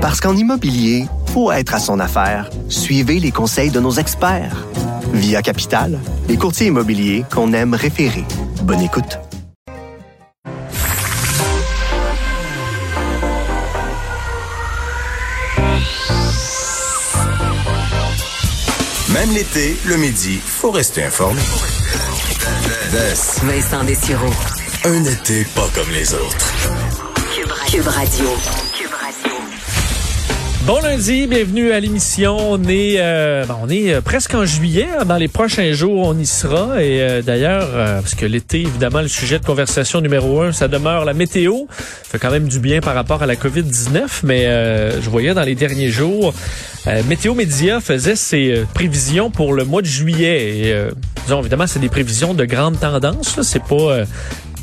Parce qu'en immobilier, faut être à son affaire. Suivez les conseils de nos experts. Via Capital, les courtiers immobiliers qu'on aime référer. Bonne écoute. Même l'été, le midi, faut rester informé. Vincent Dessureau. Un été pas comme les autres. Cube Radio. Bon lundi, bienvenue à l'émission. On est, euh, bon, on est euh, presque en juillet. hein. Dans les prochains jours, on y sera. Et euh, d'ailleurs, euh, parce que l'été, évidemment, le sujet de conversation numéro un, ça demeure la météo. Fait quand même du bien par rapport à la COVID-19. Mais je voyais dans les derniers jours, Météo Média faisait ses prévisions pour le mois de juillet. Et, disons, évidemment, c'est des prévisions de grande tendance. C'est pas...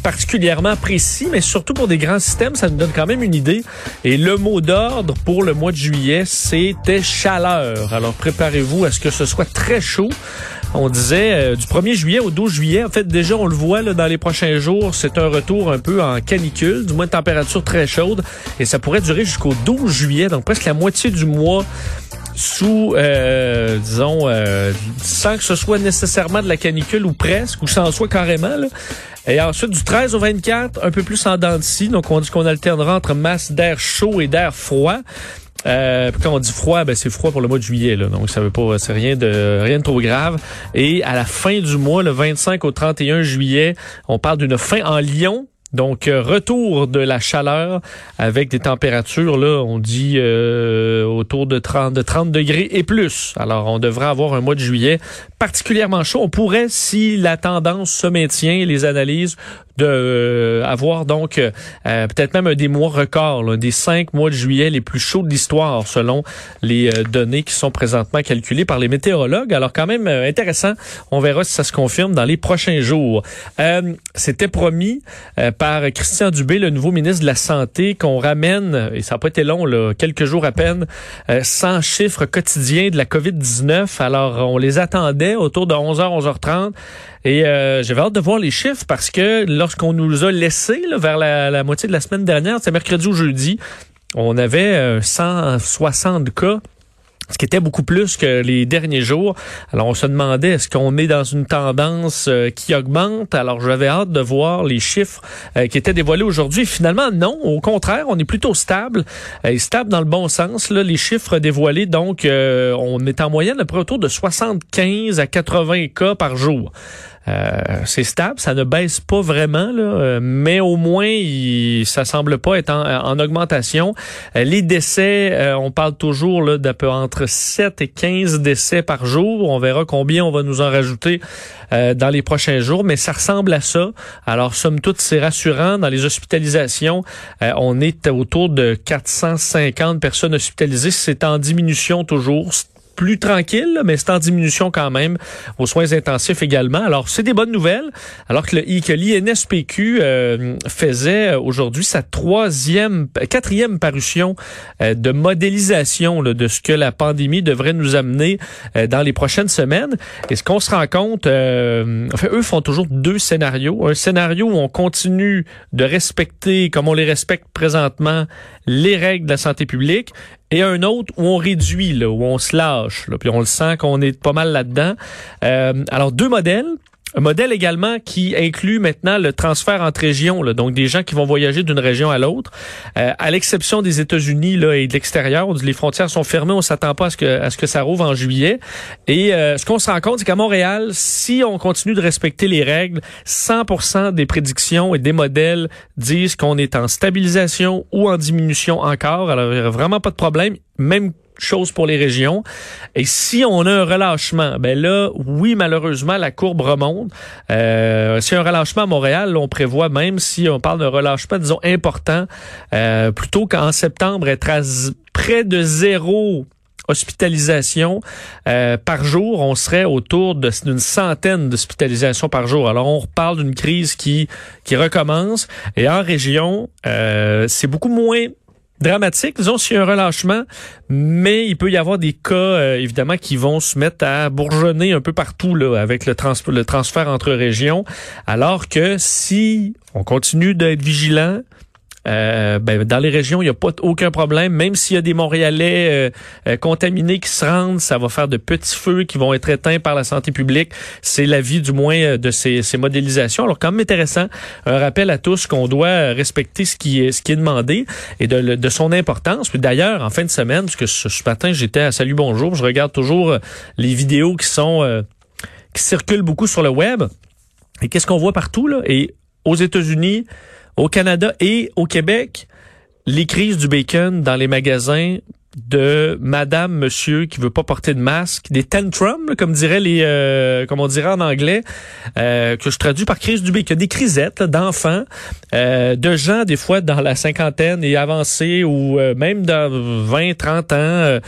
particulièrement précis, mais surtout pour des grands systèmes, ça nous donne quand même une idée. Et le mot d'ordre pour le mois de juillet, c'était chaleur. Alors préparez-vous à ce que ce soit très chaud. On disait euh, du 1er juillet au 12 juillet. En fait, déjà, on le voit dans les prochains jours, c'est un retour un peu en canicule, du moins de température très chaude. Et ça pourrait durer jusqu'au 12 juillet, donc presque la moitié du mois sous, euh, disons, euh, sans que ce soit nécessairement de la canicule ou presque, ou sans soit carrément. Là. Et ensuite, du 13 au 24, un peu plus en dents de scie. Donc, on dit qu'on alternera entre masse d'air chaud et d'air froid. Euh, quand on dit froid, ben c'est froid pour le mois de juillet, là. donc ça veut pas, c'est rien de rien de trop grave. Et à la fin du mois, le 25 au 31 juillet, on parle d'une fin en Lyon. Donc euh, retour de la chaleur avec des températures là, on dit euh, autour de 30 de 30 degrés et plus. Alors on devrait avoir un mois de juillet particulièrement chaud. On pourrait si la tendance se maintient, les analyses de euh, avoir donc euh, euh, peut-être même un des mois records, là, des cinq mois de juillet les plus chauds de l'histoire selon les euh, données qui sont présentement calculées par les météorologues. Alors quand même intéressant. On verra si ça se confirme dans les prochains jours. C'était promis par Christian Dubé, le nouveau ministre de la Santé, qu'on ramène, et ça n'a pas été long, là, quelques jours à peine, euh, 100 chiffres quotidiens de la COVID-19. Alors on les attendait autour de 11h, 11h30. Et euh, j'avais hâte de voir les chiffres parce que lorsqu'on nous a laissés vers la, la moitié de la semaine dernière, c'est mercredi ou jeudi, on avait euh, 160 cas ce qui était beaucoup plus que les derniers jours. Alors, on se demandait, est-ce qu'on est dans une tendance euh, qui augmente? Alors, j'avais hâte de voir les chiffres euh, qui étaient dévoilés aujourd'hui. Finalement, non. Au contraire, on est plutôt stable. Euh, et stable dans le bon sens. Les chiffres dévoilés, donc, on est en moyenne à peu près autour de 75 à 80 cas par jour. Euh, c'est stable, ça ne baisse pas vraiment, là, euh, mais au moins il, ça semble pas être en, en augmentation. Euh, les décès, euh, on parle toujours là, d'à peu entre 7 et 15 décès par jour. On verra combien on va nous en rajouter euh, dans les prochains jours, mais ça ressemble à ça. Alors, somme toute, c'est rassurant. Dans les hospitalisations, euh, on est autour de 450 personnes hospitalisées. C'est en diminution toujours plus tranquille, mais c'est en diminution quand même aux soins intensifs également. Alors, c'est des bonnes nouvelles. Alors que le que l'INSPQ euh, faisait euh, aujourd'hui sa troisième, quatrième parution euh, de modélisation là, de ce que la pandémie devrait nous amener euh, dans les prochaines semaines. Et ce qu'on se rend compte, enfin, eux font toujours deux scénarios. Un scénario où on continue de respecter, comme on les respecte présentement, les règles de la santé publique et un autre où on réduit, là, où on se lâche, là, puis on le sent qu'on est pas mal là-dedans. Euh, alors, deux modèles. Un modèle également qui inclut maintenant le transfert entre régions, là, donc des gens qui vont voyager d'une région à l'autre. Euh, à l'exception des États-Unis là, et de l'extérieur, les frontières sont fermées, on s'attend pas à ce que à ce que ça rouvre en juillet. Et euh, ce qu'on se rend compte, c'est qu'à Montréal, si on continue de respecter les règles, 100% des prédictions et des modèles disent qu'on est en stabilisation ou en diminution encore. Alors, il n'y aura vraiment pas de problème. Même chose pour les régions. Et si on a un relâchement, ben là, oui, malheureusement, la courbe remonte. Euh, si un relâchement à Montréal, on prévoit même si on parle d'un relâchement, disons, important, euh, plutôt qu'en septembre, être à près de zéro hospitalisation euh, par jour, on serait autour d'une centaine d'hospitalisations par jour. Alors on reparle d'une crise qui qui recommence et en région, euh, c'est beaucoup moins dramatique, disons s'il y a un relâchement, mais il peut y avoir des cas euh, évidemment qui vont se mettre à bourgeonner un peu partout là avec le, trans le transfert entre régions, alors que si on continue d'être vigilant, Euh, ben, dans les régions, il n'y a pas aucun problème. Même s'il y a des Montréalais contaminés qui se rendent, ça va faire de petits feux qui vont être éteints par la santé publique. C'est l'avis du moins de ces, ces modélisations. Alors quand même intéressant, un rappel à tous qu'on doit respecter ce qui est, ce qui est demandé et de, de son importance. Puis d'ailleurs, en fin de semaine, parce que ce, matin, j'étais à Salut Bonjour, je regarde toujours les vidéos qui sont qui circulent beaucoup sur le web. Et qu'est-ce qu'on voit partout, là? Et aux États-Unis, au Canada et au Québec, les crises du bacon dans les magasins de madame, monsieur qui veut pas porter de masque, des tantrums, comme dirait les, euh, comme on dirait en anglais, euh, que je traduis par crise du bacon, des crisettes d'enfants, euh, de gens des fois dans la cinquantaine et avancés ou même dans 20, 30 ans,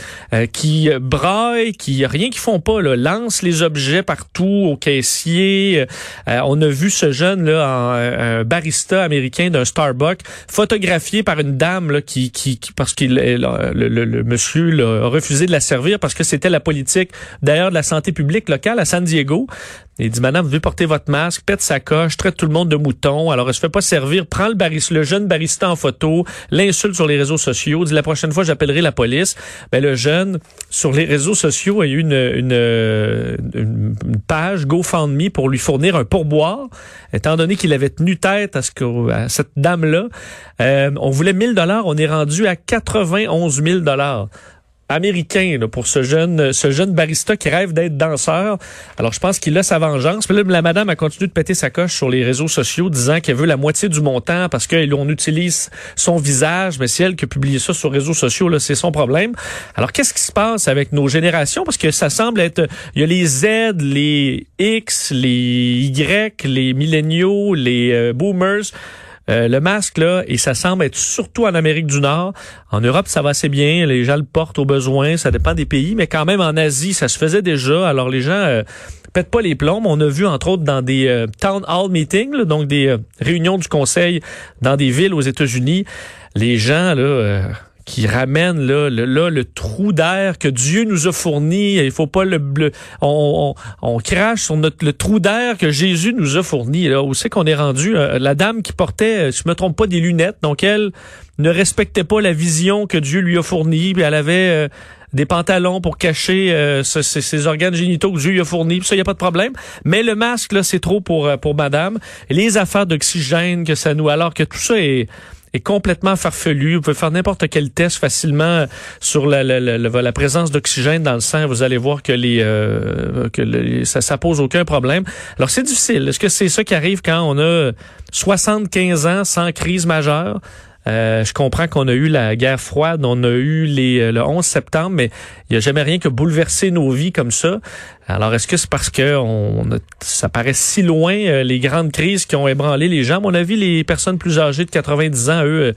qui braillent, qui rien qu'ils font pas, là, lancent les objets partout au caissier. on a vu ce jeune là, un barista américain d'un Starbucks, photographié par une dame là, qui, qui, parce qu'il le le monsieur a refusé de la servir parce que c'était la politique d'ailleurs de la santé publique locale à San Diego. Il dit, madame, vous devez porter votre masque, pète sa coche, traite tout le monde de mouton. Alors, elle se fait pas servir, prend le barista, le jeune barista en photo, l'insulte sur les réseaux sociaux, dit, la prochaine fois, j'appellerai la police. Ben, le jeune, sur les réseaux sociaux, a eu une, une, une, page GoFundMe pour lui fournir un pourboire, étant donné qu'il avait tenu tête à, ce que, à cette dame-là. Euh, on voulait 1000 dollars, on est rendu à 91 000 dollars américain pour ce jeune ce jeune barista qui rêve d'être danseur. Alors je pense qu'il a sa vengeance. Mais là, la madame a continué de péter sa coche sur les réseaux sociaux disant qu'elle veut la moitié du montant parce qu'on utilise son visage. Mais si elle qui a ça sur les réseaux sociaux, c'est son problème. Alors qu'est-ce qui se passe avec nos générations? Parce que ça semble être... Il y a les Z, les X, les Y, les milléniaux, les euh, boomers. Euh, le masque, là, et ça semble être surtout en Amérique du Nord. En Europe, ça va assez bien. Les gens le portent au besoin. Ça dépend des pays. Mais quand même, en Asie, ça se faisait déjà. Alors, les gens... Euh, pètent pas les plombs. On a vu, entre autres, dans des euh, town hall meetings, donc des réunions du conseil dans des villes aux États-Unis, les gens, là qui ramène là, le, trou d'air que Dieu nous a fourni. Il faut pas le, on, on, crache sur notre le trou d'air que Jésus nous a fourni. Là, où c'est qu'on est rendu? Euh, La dame qui portait, je me trompe pas, des lunettes, donc elle ne respectait pas la vision que Dieu lui a fournie. Puis elle avait euh, des pantalons pour cacher euh, ses, organes génitaux que Dieu lui a fournis. Ça, il y a pas de problème. Mais le masque là, c'est trop pour pour Madame. les affaires d'oxygène que ça nous, alors que tout ça est est complètement farfelu. Vous pouvez faire n'importe quel test facilement sur la, présence d'oxygène dans le sang. Vous allez voir que les euh, que ça, ça pose aucun problème. Alors c'est difficile. Est-ce que c'est ça qui arrive quand on a 75 ans sans crise majeure? Euh, je comprends qu'on a eu la guerre froide, on a eu les, euh, le 11 septembre, mais il n'y a jamais rien qui a bouleversé nos vies comme ça. Alors, est-ce que c'est parce que on ça paraît si loin, euh, les grandes crises qui ont ébranlé les gens? À mon avis, les personnes plus âgées de 90 ans, eux,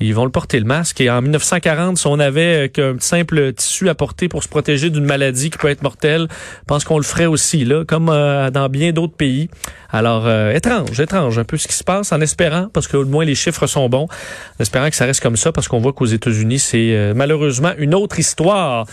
ils vont le porter le masque. Et en 1940, si on avait qu'un simple tissu à porter pour se protéger d'une maladie qui peut être mortelle, je pense qu'on le ferait aussi, là, comme dans bien d'autres pays. Alors, euh, étrange, étrange, un peu ce qui se passe, en espérant, parce que au moins les chiffres sont bons, en espérant que ça reste comme ça, parce qu'on voit qu'aux États-Unis, c'est euh, malheureusement une autre histoire.